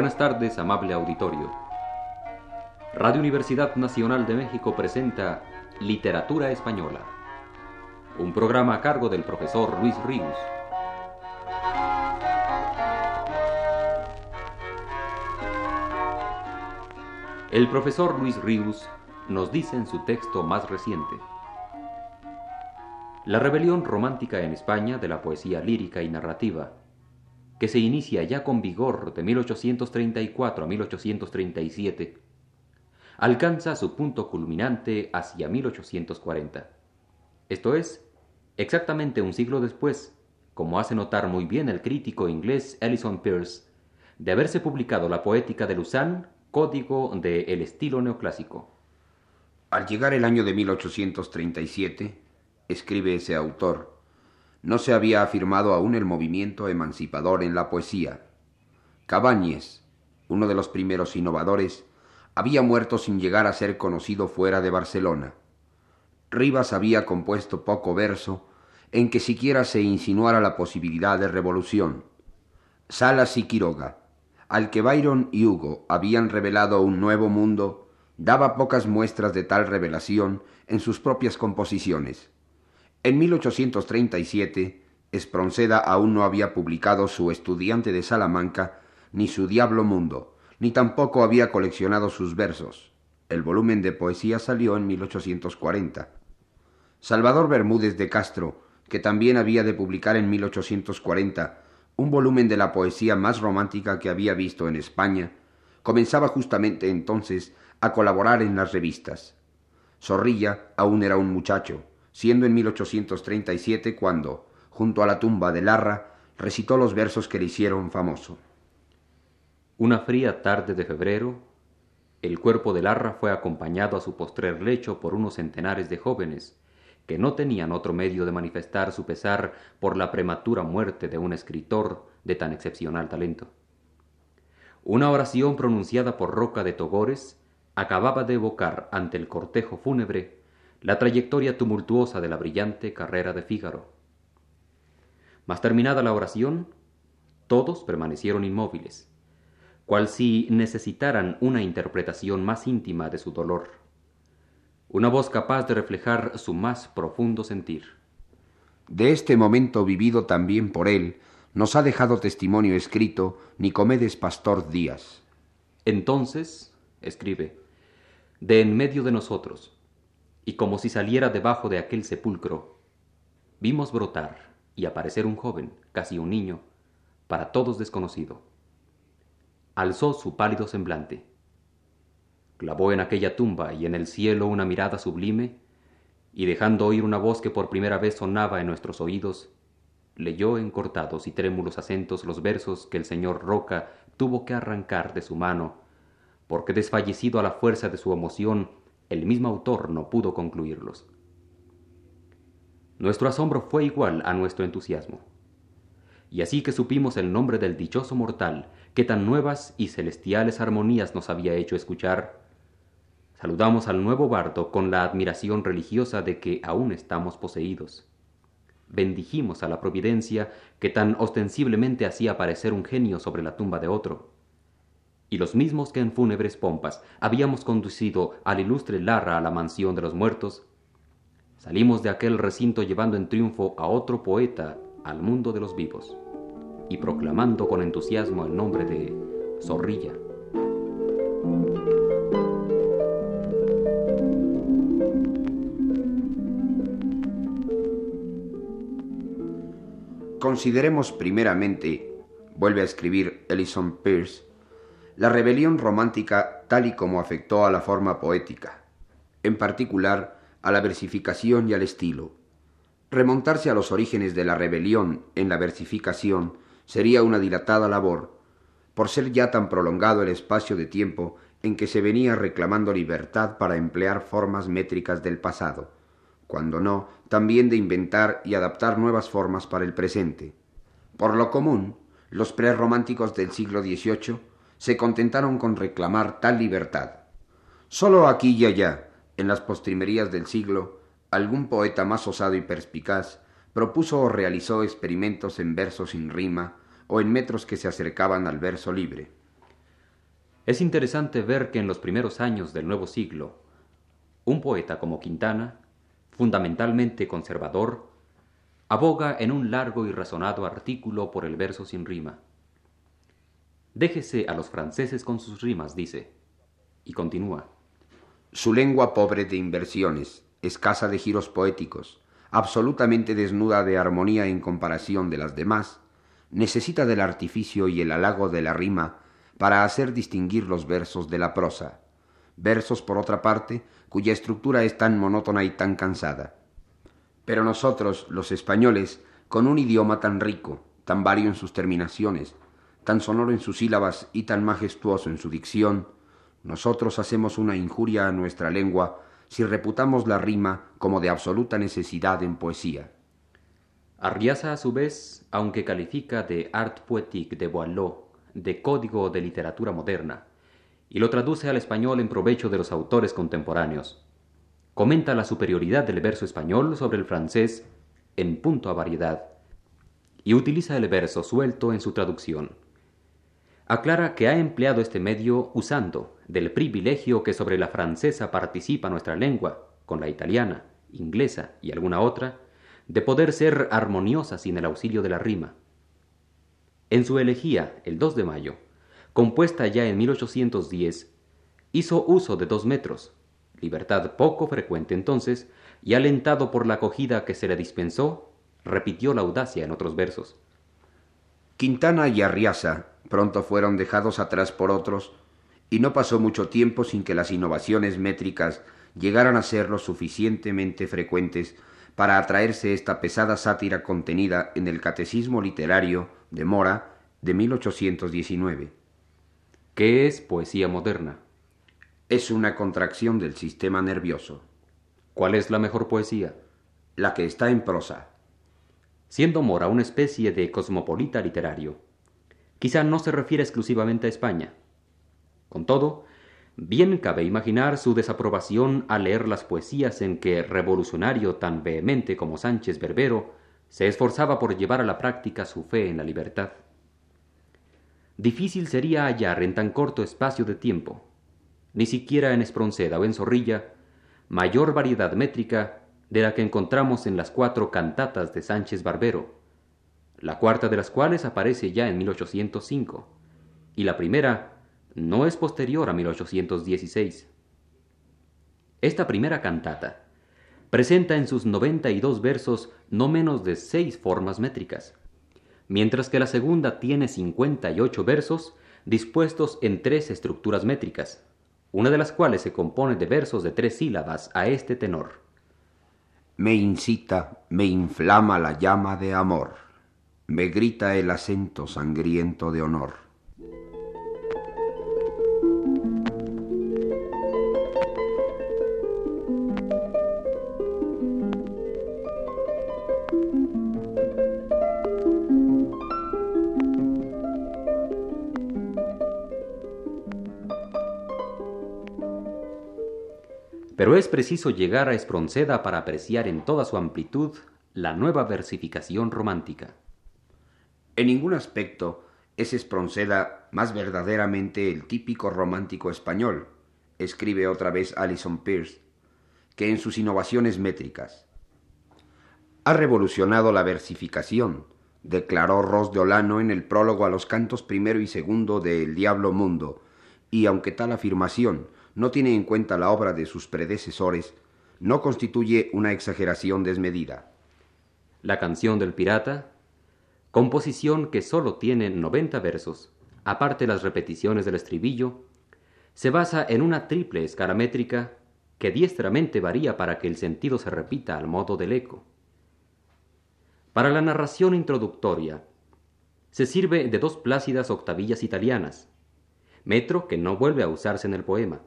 Buenas tardes, amable auditorio. Radio Universidad Nacional de México presenta Literatura Española, un programa a cargo del profesor Luis Ríos. El profesor Luis Ríos nos dice en su texto más reciente, La rebelión romántica en España de la poesía lírica y narrativa, que se inicia ya con vigor de 1834 a 1837, alcanza su punto culminante hacia 1840. Esto es, exactamente un siglo después, como hace notar muy bien el crítico inglés Ellison Pierce, de haberse publicado la poética de Lausanne Código de el estilo neoclásico. Al llegar el año de 1837, escribe ese autor, no se había afirmado aún el movimiento emancipador en la poesía. Cabañes, uno de los primeros innovadores, había muerto sin llegar a ser conocido fuera de Barcelona. Rivas había compuesto poco verso en que siquiera se insinuara la posibilidad de revolución. Salas y Quiroga, al que Byron y Hugo habían revelado un nuevo mundo, daba pocas muestras de tal revelación en sus propias composiciones. En 1837, Espronceda aún no había publicado su Estudiante de Salamanca, ni su Diablo Mundo, ni tampoco había coleccionado sus versos. El volumen de poesía salió en 1840. Salvador Bermúdez de Castro, que también había de publicar en 1840 un volumen de la poesía más romántica que había visto en España, comenzaba justamente entonces a colaborar en las revistas. Zorrilla aún era un muchacho, siendo en 1837 cuando, junto a la tumba de Larra, recitó los versos que le hicieron famoso. Una fría tarde de febrero, el cuerpo de Larra fue acompañado a su postrer lecho por unos centenares de jóvenes, que no tenían otro medio de manifestar su pesar por la prematura muerte de un escritor de tan excepcional talento. Una oración pronunciada por Roca de Togores acababa de evocar ante el cortejo fúnebre la trayectoria tumultuosa de la brillante carrera de Fígaro. Mas terminada la oración, todos permanecieron inmóviles, cual si necesitaran una interpretación más íntima de su dolor una voz capaz de reflejar su más profundo sentir. De este momento vivido también por él, nos ha dejado testimonio escrito Nicomedes Pastor Díaz. Entonces, escribe, de en medio de nosotros, y como si saliera debajo de aquel sepulcro, vimos brotar y aparecer un joven, casi un niño, para todos desconocido. Alzó su pálido semblante clavó en aquella tumba y en el cielo una mirada sublime, y dejando oír una voz que por primera vez sonaba en nuestros oídos, leyó en cortados y trémulos acentos los versos que el señor Roca tuvo que arrancar de su mano, porque desfallecido a la fuerza de su emoción, el mismo autor no pudo concluirlos. Nuestro asombro fue igual a nuestro entusiasmo. Y así que supimos el nombre del dichoso mortal que tan nuevas y celestiales armonías nos había hecho escuchar, Saludamos al nuevo bardo con la admiración religiosa de que aún estamos poseídos. Bendijimos a la providencia que tan ostensiblemente hacía aparecer un genio sobre la tumba de otro. Y los mismos que en fúnebres pompas habíamos conducido al ilustre Larra a la mansión de los muertos, salimos de aquel recinto llevando en triunfo a otro poeta al mundo de los vivos y proclamando con entusiasmo el nombre de Zorrilla. Consideremos primeramente, vuelve a escribir Ellison Pierce, la rebelión romántica tal y como afectó a la forma poética, en particular a la versificación y al estilo. Remontarse a los orígenes de la rebelión en la versificación sería una dilatada labor, por ser ya tan prolongado el espacio de tiempo en que se venía reclamando libertad para emplear formas métricas del pasado cuando no, también de inventar y adaptar nuevas formas para el presente. Por lo común, los prerrománticos del siglo XVIII se contentaron con reclamar tal libertad. Sólo aquí y allá, en las postrimerías del siglo, algún poeta más osado y perspicaz propuso o realizó experimentos en versos sin rima o en metros que se acercaban al verso libre. Es interesante ver que en los primeros años del nuevo siglo, un poeta como Quintana, fundamentalmente conservador, aboga en un largo y razonado artículo por el verso sin rima. Déjese a los franceses con sus rimas, dice, y continúa. Su lengua pobre de inversiones, escasa de giros poéticos, absolutamente desnuda de armonía en comparación de las demás, necesita del artificio y el halago de la rima para hacer distinguir los versos de la prosa, versos por otra parte cuya estructura es tan monótona y tan cansada. Pero nosotros, los españoles, con un idioma tan rico, tan vario en sus terminaciones, tan sonoro en sus sílabas y tan majestuoso en su dicción, nosotros hacemos una injuria a nuestra lengua si reputamos la rima como de absoluta necesidad en poesía. Arriaza, a su vez, aunque califica de art poétique de Boileau, de código de literatura moderna, y lo traduce al español en provecho de los autores contemporáneos, comenta la superioridad del verso español sobre el francés en punto a variedad, y utiliza el verso suelto en su traducción aclara que ha empleado este medio usando del privilegio que sobre la francesa participa nuestra lengua, con la italiana, inglesa y alguna otra, de poder ser armoniosa sin el auxilio de la rima. En su elegía, el 2 de mayo, compuesta ya en 1810, hizo uso de dos metros, libertad poco frecuente entonces, y alentado por la acogida que se le dispensó, repitió la audacia en otros versos. Quintana y Arriaza pronto fueron dejados atrás por otros, y no pasó mucho tiempo sin que las innovaciones métricas llegaran a ser lo suficientemente frecuentes para atraerse esta pesada sátira contenida en el Catecismo Literario de Mora de 1819. ¿Qué es poesía moderna? Es una contracción del sistema nervioso. ¿Cuál es la mejor poesía? La que está en prosa. Siendo Mora una especie de cosmopolita literario, quizá no se refiere exclusivamente a España. Con todo, bien cabe imaginar su desaprobación al leer las poesías en que revolucionario tan vehemente como Sánchez Berbero se esforzaba por llevar a la práctica su fe en la libertad. Difícil sería hallar en tan corto espacio de tiempo, ni siquiera en Espronceda o en Zorrilla, mayor variedad métrica de la que encontramos en las cuatro cantatas de Sánchez Barbero, la cuarta de las cuales aparece ya en 1805, y la primera no es posterior a 1816. Esta primera cantata presenta en sus 92 versos no menos de seis formas métricas, mientras que la segunda tiene 58 versos dispuestos en tres estructuras métricas, una de las cuales se compone de versos de tres sílabas a este tenor. Me incita, me inflama la llama de amor me grita el acento sangriento de honor. Pero es preciso llegar a Espronceda para apreciar en toda su amplitud la nueva versificación romántica. En ningún aspecto es Espronceda más verdaderamente el típico romántico español, escribe otra vez Alison Pierce, que en sus innovaciones métricas. Ha revolucionado la versificación, declaró Ros de Olano en el prólogo a los cantos primero y segundo de El Diablo Mundo, y aunque tal afirmación no tiene en cuenta la obra de sus predecesores, no constituye una exageración desmedida. La canción del pirata composición que sólo tiene 90 versos, aparte las repeticiones del estribillo, se basa en una triple escala métrica que diestramente varía para que el sentido se repita al modo del eco. Para la narración introductoria, se sirve de dos plácidas octavillas italianas, metro que no vuelve a usarse en el poema.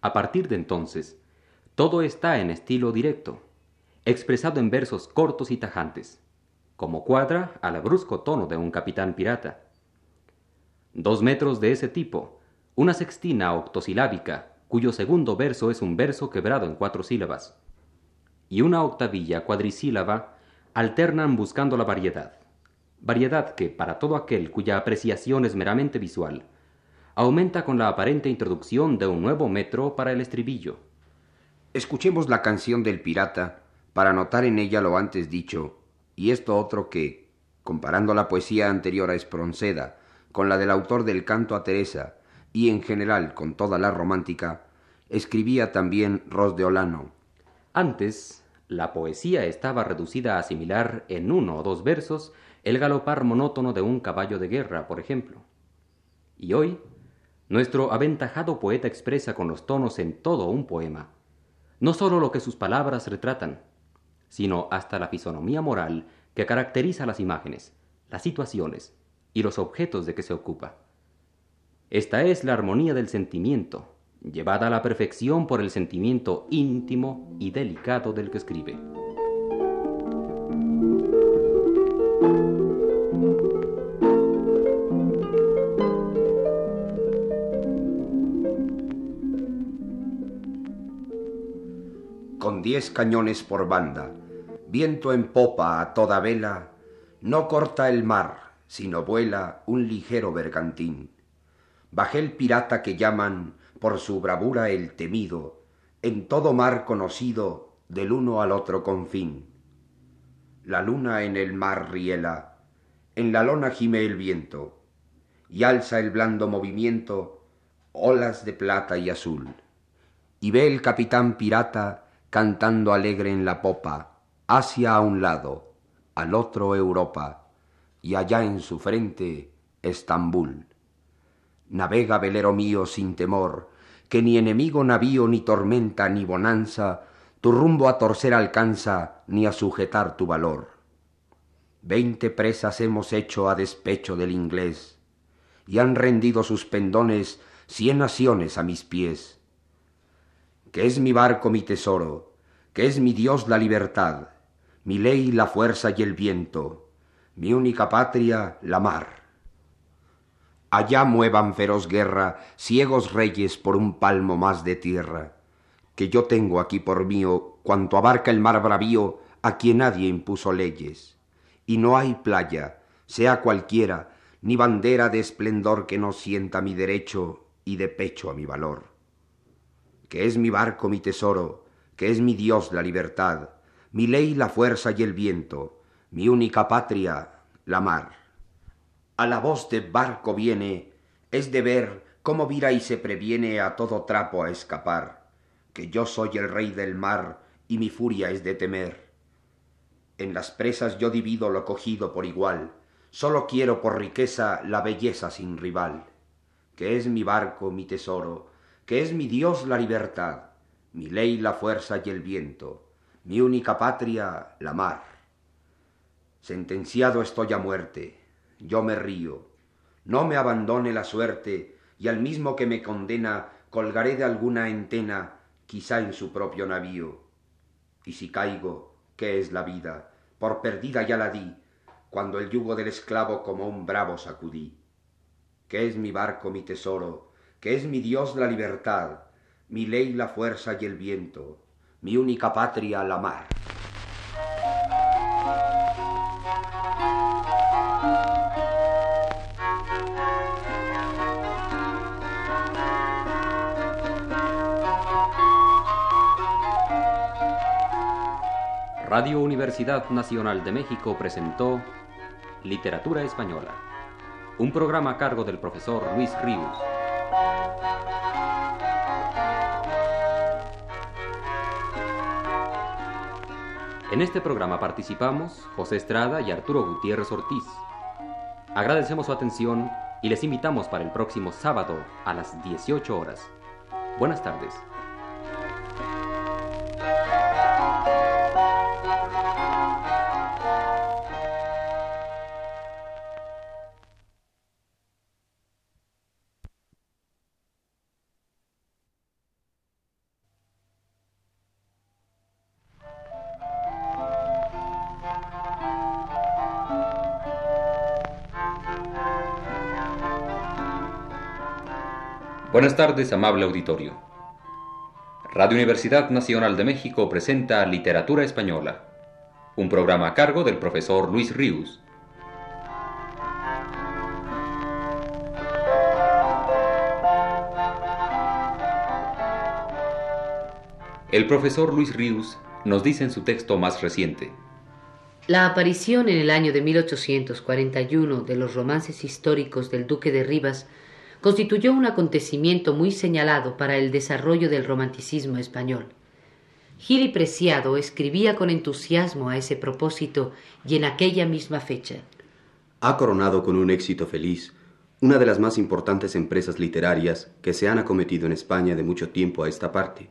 A partir de entonces, todo está en estilo directo, expresado en versos cortos y tajantes como cuadra al brusco tono de un capitán pirata. Dos metros de ese tipo, una sextina octosilábica, cuyo segundo verso es un verso quebrado en cuatro sílabas, y una octavilla cuadrisílaba alternan buscando la variedad, variedad que, para todo aquel cuya apreciación es meramente visual, aumenta con la aparente introducción de un nuevo metro para el estribillo. Escuchemos la canción del pirata para notar en ella lo antes dicho y esto otro que, comparando la poesía anterior a Espronceda con la del autor del canto a Teresa y en general con toda la romántica, escribía también Ros de Olano. Antes, la poesía estaba reducida a asimilar en uno o dos versos el galopar monótono de un caballo de guerra, por ejemplo. Y hoy, nuestro aventajado poeta expresa con los tonos en todo un poema, no sólo lo que sus palabras retratan, sino hasta la fisonomía moral que caracteriza las imágenes, las situaciones y los objetos de que se ocupa. Esta es la armonía del sentimiento, llevada a la perfección por el sentimiento íntimo y delicado del que escribe. Diez cañones por banda, viento en popa a toda vela, no corta el mar, sino vuela un ligero bergantín. Bajé el pirata que llaman por su bravura el temido, en todo mar conocido del uno al otro confín. La luna en el mar riela, en la lona gime el viento, y alza el blando movimiento olas de plata y azul. Y ve el capitán pirata cantando alegre en la popa, hacia a un lado, al otro Europa, y allá en su frente Estambul. Navega, velero mío, sin temor, que ni enemigo navío, ni tormenta, ni bonanza, tu rumbo a torcer alcanza, ni a sujetar tu valor. Veinte presas hemos hecho a despecho del inglés, y han rendido sus pendones cien naciones a mis pies. Que es mi barco mi tesoro, que es mi Dios la libertad, mi ley la fuerza y el viento, mi única patria la mar. Allá muevan feroz guerra ciegos reyes por un palmo más de tierra, que yo tengo aquí por mío cuanto abarca el mar bravío a quien nadie impuso leyes. Y no hay playa, sea cualquiera, ni bandera de esplendor que no sienta mi derecho y de pecho a mi valor. Que es mi barco mi tesoro, que es mi Dios la libertad, mi ley la fuerza y el viento, mi única patria la mar a la voz de barco viene, es de ver cómo vira y se previene a todo trapo a escapar, que yo soy el rey del mar y mi furia es de temer. En las presas yo divido lo cogido por igual, sólo quiero por riqueza la belleza sin rival, que es mi barco, mi tesoro, que es mi Dios la libertad, mi ley la fuerza y el viento, mi única patria la mar. Sentenciado estoy a muerte, yo me río. No me abandone la suerte, y al mismo que me condena colgaré de alguna entena, quizá en su propio navío. Y si caigo, ¿qué es la vida? Por perdida ya la di, cuando el yugo del esclavo como un bravo sacudí. ¿Qué es mi barco, mi tesoro? ¿Qué es mi Dios la libertad? Mi ley la fuerza y el viento, mi única patria la mar. Radio Universidad Nacional de México presentó Literatura Española, un programa a cargo del profesor Luis Ríos. En este programa participamos José Estrada y Arturo Gutiérrez Ortiz. Agradecemos su atención y les invitamos para el próximo sábado a las 18 horas. Buenas tardes. Buenas tardes, amable auditorio. Radio Universidad Nacional de México presenta Literatura Española, un programa a cargo del profesor Luis Ríos. El profesor Luis Ríos nos dice en su texto más reciente. La aparición en el año de 1841 de los romances históricos del Duque de Rivas constituyó un acontecimiento muy señalado para el desarrollo del romanticismo español. Gili Preciado escribía con entusiasmo a ese propósito y en aquella misma fecha. Ha coronado con un éxito feliz una de las más importantes empresas literarias que se han acometido en España de mucho tiempo a esta parte.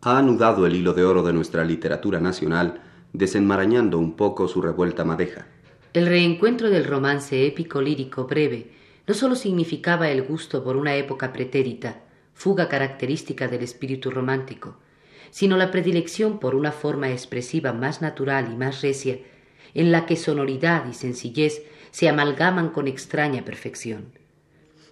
Ha anudado el hilo de oro de nuestra literatura nacional, desenmarañando un poco su revuelta madeja. El reencuentro del romance épico lírico breve no sólo significaba el gusto por una época pretérita, fuga característica del espíritu romántico, sino la predilección por una forma expresiva más natural y más recia, en la que sonoridad y sencillez se amalgaman con extraña perfección.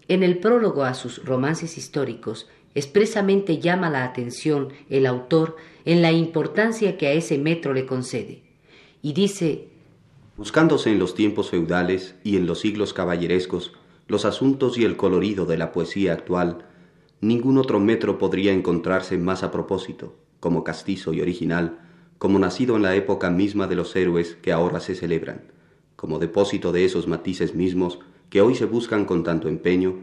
En el prólogo a sus romances históricos, expresamente llama la atención el autor en la importancia que a ese metro le concede, y dice Buscándose en los tiempos feudales y en los siglos caballerescos los asuntos y el colorido de la poesía actual, ningún otro metro podría encontrarse más a propósito, como castizo y original, como nacido en la época misma de los héroes que ahora se celebran, como depósito de esos matices mismos que hoy se buscan con tanto empeño,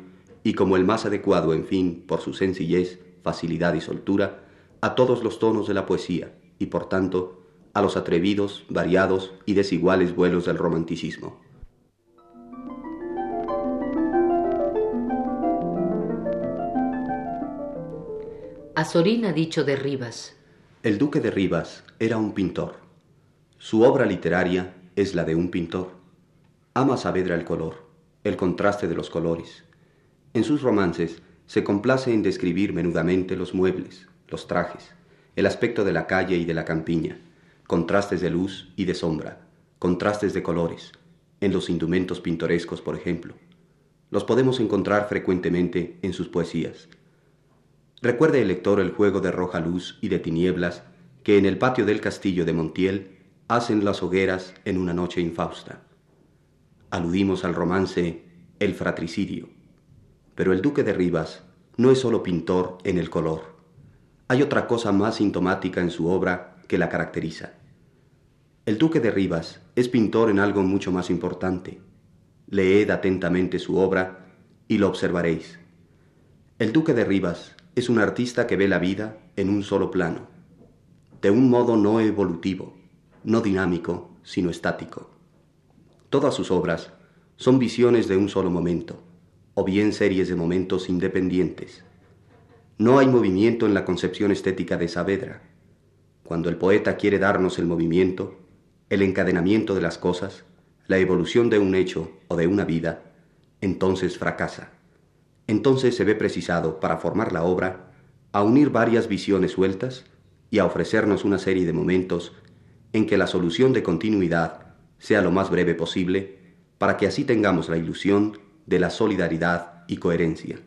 y como el más adecuado, en fin, por su sencillez, facilidad y soltura, a todos los tonos de la poesía, y por tanto, a los atrevidos, variados y desiguales vuelos del romanticismo. Azorín ha dicho de Rivas. El duque de Rivas era un pintor. Su obra literaria es la de un pintor. Ama Saavedra el color, el contraste de los colores. En sus romances se complace en describir menudamente los muebles, los trajes, el aspecto de la calle y de la campiña, contrastes de luz y de sombra, contrastes de colores, en los indumentos pintorescos, por ejemplo. Los podemos encontrar frecuentemente en sus poesías Recuerde el lector el juego de roja luz y de tinieblas que en el patio del castillo de Montiel hacen las hogueras en una noche infausta. Aludimos al romance El fratricidio. Pero el duque de Rivas no es solo pintor en el color. Hay otra cosa más sintomática en su obra que la caracteriza. El duque de Rivas es pintor en algo mucho más importante. Leed atentamente su obra y lo observaréis. El duque de Rivas es un artista que ve la vida en un solo plano, de un modo no evolutivo, no dinámico, sino estático. Todas sus obras son visiones de un solo momento, o bien series de momentos independientes. No hay movimiento en la concepción estética de Saavedra. Cuando el poeta quiere darnos el movimiento, el encadenamiento de las cosas, la evolución de un hecho o de una vida, entonces fracasa entonces se ve precisado, para formar la obra, a unir varias visiones sueltas y a ofrecernos una serie de momentos en que la solución de continuidad sea lo más breve posible, para que así tengamos la ilusión de la solidaridad y coherencia.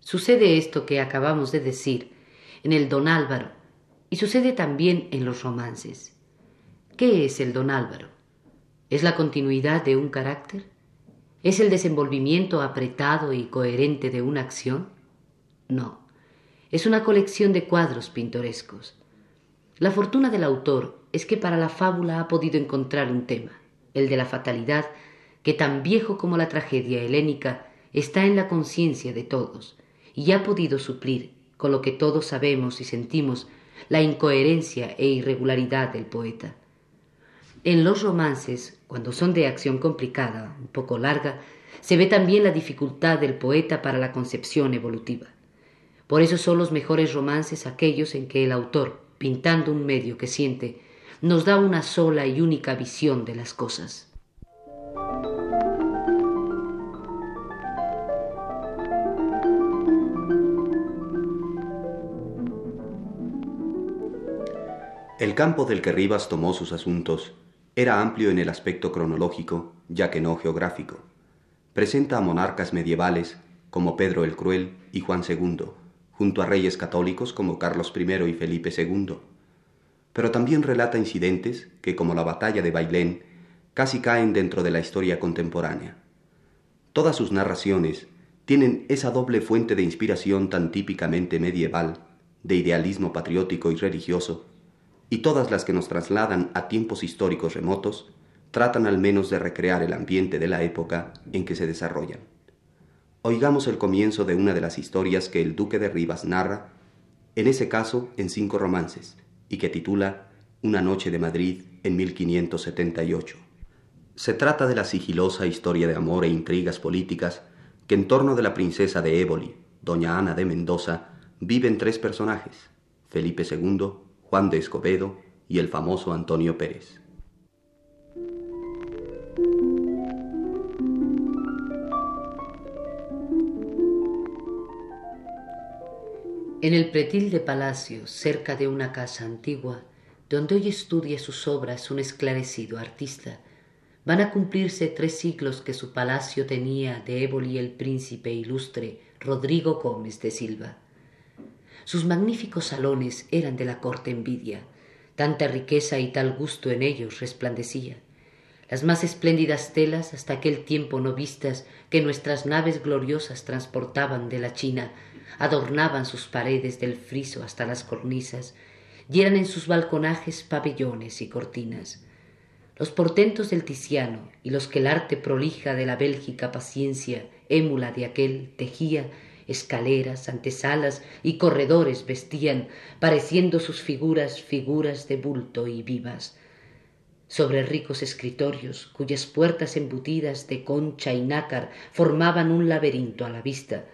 Sucede esto que acabamos de decir en el Don Álvaro y sucede también en los romances. ¿Qué es el Don Álvaro? ¿Es la continuidad de un carácter? ¿Es el desenvolvimiento apretado y coherente de una acción? No, es una colección de cuadros pintorescos. La fortuna del autor es que para la fábula ha podido encontrar un tema, el de la fatalidad, que tan viejo como la tragedia helénica está en la conciencia de todos, y ha podido suplir, con lo que todos sabemos y sentimos, la incoherencia e irregularidad del poeta. En los romances, cuando son de acción complicada, un poco larga, se ve también la dificultad del poeta para la concepción evolutiva. Por eso son los mejores romances aquellos en que el autor, pintando un medio que siente, nos da una sola y única visión de las cosas. El campo del que Rivas tomó sus asuntos era amplio en el aspecto cronológico, ya que no geográfico. Presenta a monarcas medievales como Pedro el Cruel y Juan II, junto a reyes católicos como Carlos I y Felipe II. Pero también relata incidentes que, como la batalla de Bailén, casi caen dentro de la historia contemporánea. Todas sus narraciones tienen esa doble fuente de inspiración tan típicamente medieval, de idealismo patriótico y religioso, y todas las que nos trasladan a tiempos históricos remotos, tratan al menos de recrear el ambiente de la época en que se desarrollan. Oigamos el comienzo de una de las historias que el duque de Rivas narra, en ese caso en cinco romances, y que titula Una noche de Madrid en 1578. Se trata de la sigilosa historia de amor e intrigas políticas que en torno de la princesa de Éboli, doña Ana de Mendoza, viven tres personajes, Felipe II, Juan de Escobedo y el famoso Antonio Pérez. En el pretil de palacio, cerca de una casa antigua, donde hoy estudia sus obras un esclarecido artista, van a cumplirse tres siglos que su palacio tenía de Éboli el príncipe ilustre Rodrigo Gómez de Silva. Sus magníficos salones eran de la corte envidia, tanta riqueza y tal gusto en ellos resplandecía. Las más espléndidas telas hasta aquel tiempo no vistas que nuestras naves gloriosas transportaban de la China adornaban sus paredes del friso hasta las cornisas, y eran en sus balconajes pabellones y cortinas. Los portentos del Ticiano y los que el arte prolija de la Bélgica paciencia, émula de aquel, tejía, escaleras, antesalas y corredores vestían, pareciendo sus figuras figuras de bulto y vivas. Sobre ricos escritorios, cuyas puertas embutidas de concha y nácar formaban un laberinto a la vista,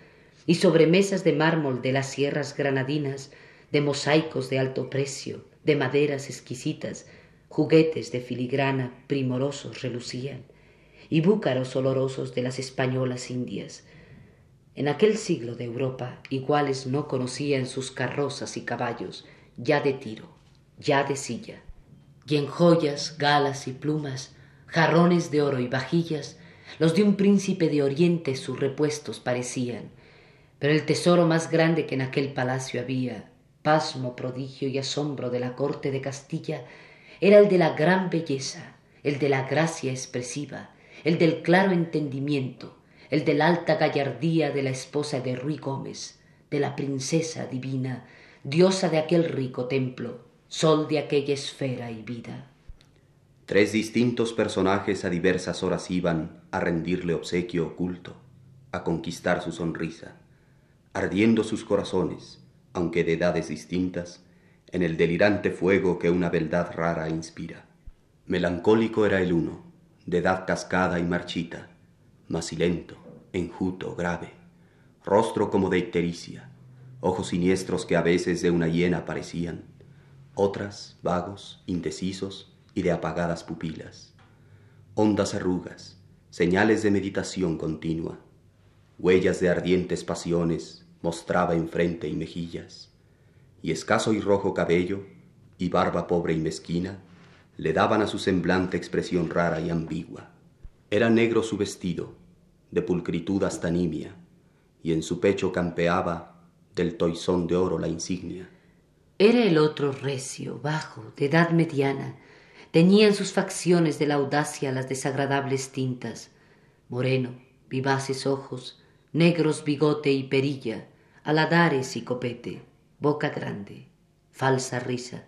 y sobre mesas de mármol de las sierras granadinas, de mosaicos de alto precio, de maderas exquisitas, juguetes de filigrana primorosos relucían, y búcaros olorosos de las españolas indias. En aquel siglo de Europa iguales no conocían sus carrozas y caballos, ya de tiro, ya de silla, y en joyas, galas y plumas, jarrones de oro y vajillas, los de un príncipe de oriente sus repuestos parecían, pero el tesoro más grande que en aquel palacio había, pasmo, prodigio y asombro de la corte de Castilla, era el de la gran belleza, el de la gracia expresiva, el del claro entendimiento, el de la alta gallardía de la esposa de Ruy Gómez, de la princesa divina, diosa de aquel rico templo, sol de aquella esfera y vida. Tres distintos personajes a diversas horas iban a rendirle obsequio oculto, a conquistar su sonrisa ardiendo sus corazones, aunque de edades distintas, en el delirante fuego que una beldad rara inspira. Melancólico era el uno, de edad cascada y marchita, macilento, enjuto, grave, rostro como de ictericia, ojos siniestros que a veces de una hiena parecían, otras vagos, indecisos y de apagadas pupilas, hondas arrugas, señales de meditación continua, huellas de ardientes pasiones mostraba en frente y mejillas, y escaso y rojo cabello, y barba pobre y mezquina, le daban a su semblante expresión rara y ambigua. Era negro su vestido, de pulcritud hasta nimia, y en su pecho campeaba del toisón de oro la insignia. Era el otro recio, bajo, de edad mediana, teñían sus facciones de la audacia las desagradables tintas, moreno, vivaces ojos, negros bigote y perilla, aladares y copete, boca grande, falsa risa,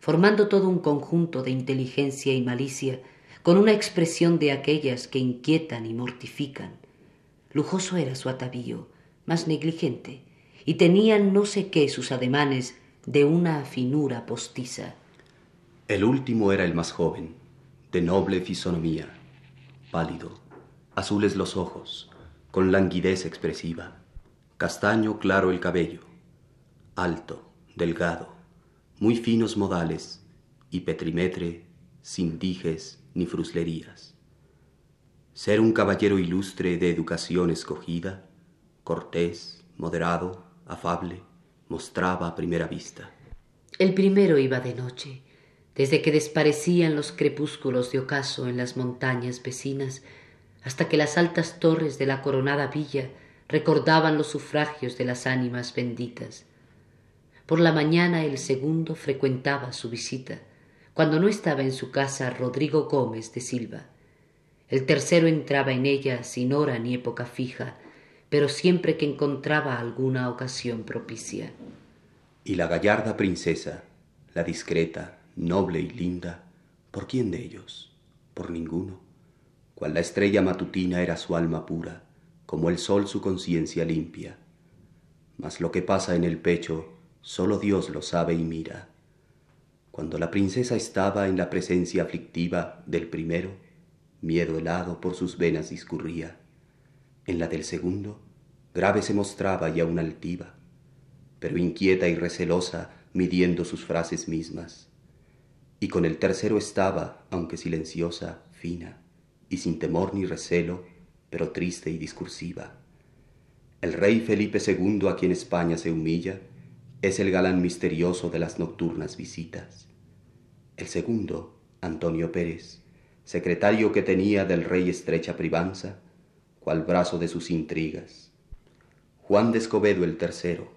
formando todo un conjunto de inteligencia y malicia, con una expresión de aquellas que inquietan y mortifican. Lujoso era su atavío, más negligente, y tenían no sé qué sus ademanes de una finura postiza. El último era el más joven, de noble fisonomía, pálido, azules los ojos, con languidez expresiva, castaño claro el cabello, alto, delgado, muy finos modales y petrimetre sin dijes ni fruslerías. Ser un caballero ilustre de educación escogida, cortés, moderado, afable, mostraba a primera vista. El primero iba de noche, desde que desparecían los crepúsculos de ocaso en las montañas vecinas, hasta que las altas torres de la coronada villa recordaban los sufragios de las ánimas benditas. Por la mañana el segundo frecuentaba su visita, cuando no estaba en su casa Rodrigo Gómez de Silva. El tercero entraba en ella sin hora ni época fija, pero siempre que encontraba alguna ocasión propicia. Y la gallarda princesa, la discreta, noble y linda, ¿por quién de ellos? Por ninguno. Cual la estrella matutina era su alma pura, como el sol su conciencia limpia. Mas lo que pasa en el pecho, solo Dios lo sabe y mira. Cuando la princesa estaba en la presencia aflictiva del primero, miedo helado por sus venas discurría. En la del segundo, grave se mostraba y aún altiva, pero inquieta y recelosa, midiendo sus frases mismas. Y con el tercero estaba, aunque silenciosa, fina, y sin temor ni recelo, pero triste y discursiva. El rey Felipe II, a quien España se humilla, es el galán misterioso de las nocturnas visitas. El segundo, Antonio Pérez, secretario que tenía del rey estrecha privanza, cual brazo de sus intrigas. Juan de Escobedo el tercero,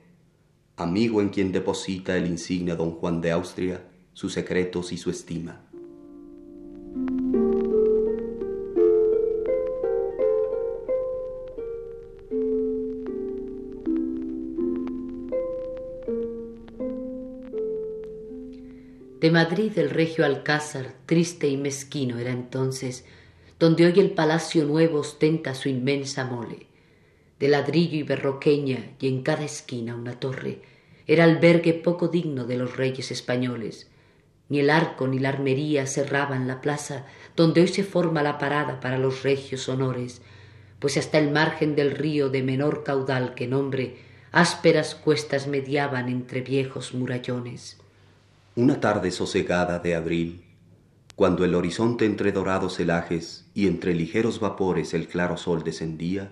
amigo en quien deposita el insigne don Juan de Austria sus secretos y su estima. De Madrid el regio alcázar, triste y mezquino era entonces, donde hoy el palacio nuevo ostenta su inmensa mole de ladrillo y berroqueña y en cada esquina una torre, era albergue poco digno de los reyes españoles. Ni el arco ni la armería cerraban la plaza donde hoy se forma la parada para los regios honores, pues hasta el margen del río de menor caudal que nombre, ásperas cuestas mediaban entre viejos murallones. Una tarde sosegada de abril, cuando el horizonte entre dorados celajes y entre ligeros vapores el claro sol descendía,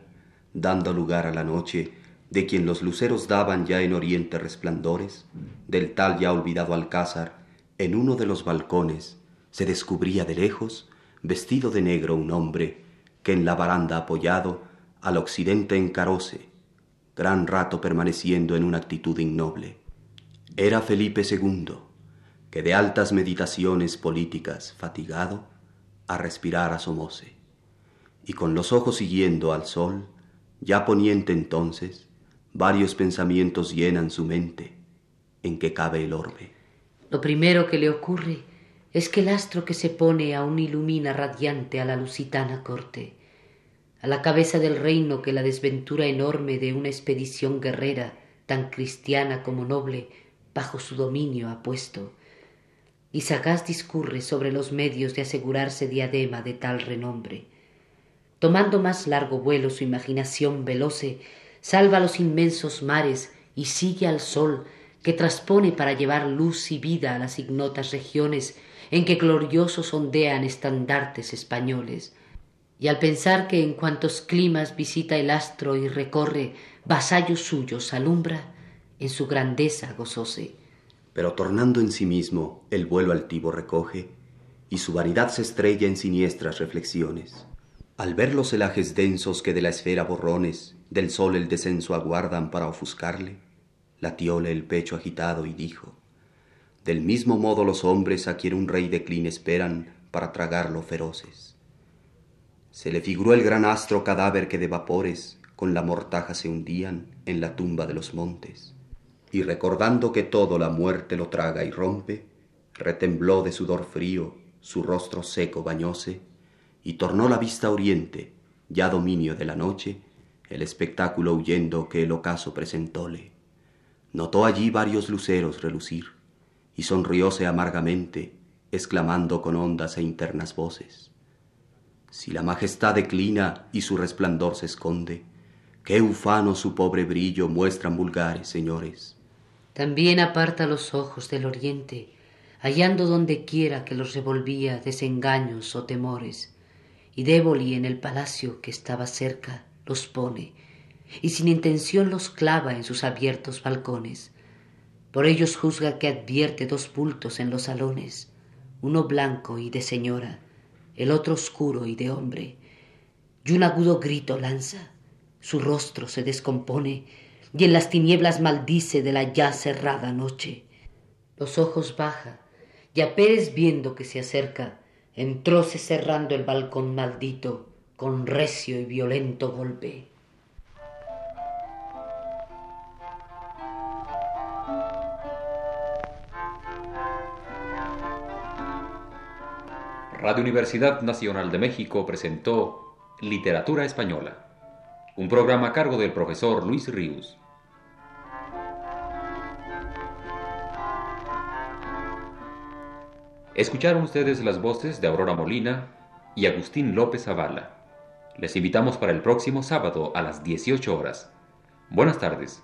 dando lugar a la noche, de quien los luceros daban ya en oriente resplandores, del tal ya olvidado alcázar, en uno de los balcones se descubría de lejos, vestido de negro, un hombre, que en la baranda apoyado al occidente encaróse, gran rato permaneciendo en una actitud innoble. Era Felipe II, que de altas meditaciones políticas fatigado, a respirar asomóse, y con los ojos siguiendo al sol, ya poniente entonces, varios pensamientos llenan su mente, en que cabe el orbe. Lo primero que le ocurre es que el astro que se pone aún ilumina radiante a la lusitana corte, a la cabeza del reino que la desventura enorme de una expedición guerrera, tan cristiana como noble, bajo su dominio ha puesto. Y sagaz discurre sobre los medios de asegurarse diadema de tal renombre tomando más largo vuelo su imaginación veloce, salva los inmensos mares y sigue al sol que traspone para llevar luz y vida a las ignotas regiones en que gloriosos ondean estandartes españoles. Y al pensar que en cuantos climas visita el astro y recorre, vasallos suyos alumbra, en su grandeza gozóse. Pero tornando en sí mismo, el vuelo altivo recoge, y su vanidad se estrella en siniestras reflexiones. Al ver los celajes densos que de la esfera borrones del sol el descenso aguardan para ofuscarle, latióle el pecho agitado y dijo, Del mismo modo los hombres a quien un rey decline esperan para tragarlo feroces. Se le figuró el gran astro cadáver que de vapores con la mortaja se hundían en la tumba de los montes, y recordando que todo la muerte lo traga y rompe, retembló de sudor frío, su rostro seco bañóse, y tornó la vista a oriente, ya dominio de la noche, el espectáculo huyendo que el ocaso presentóle. Notó allí varios luceros relucir, y sonrióse amargamente, exclamando con hondas e internas voces. Si la majestad declina y su resplandor se esconde, qué ufano su pobre brillo muestran vulgares, señores. También aparta los ojos del oriente, hallando donde quiera que los revolvía desengaños o temores, y Déboli en el palacio que estaba cerca los pone, y sin intención los clava en sus abiertos balcones. Por ellos juzga que advierte dos bultos en los salones, uno blanco y de señora, el otro oscuro y de hombre, y un agudo grito lanza, su rostro se descompone, y en las tinieblas maldice de la ya cerrada noche. Los ojos baja, y a Pérez viendo que se acerca, entróse cerrando el balcón maldito con recio y violento golpe. Radio Universidad Nacional de México presentó Literatura Española, un programa a cargo del profesor Luis Ríos. Escucharon ustedes las voces de Aurora Molina y Agustín López Zavala. Les invitamos para el próximo sábado a las 18 horas. Buenas tardes.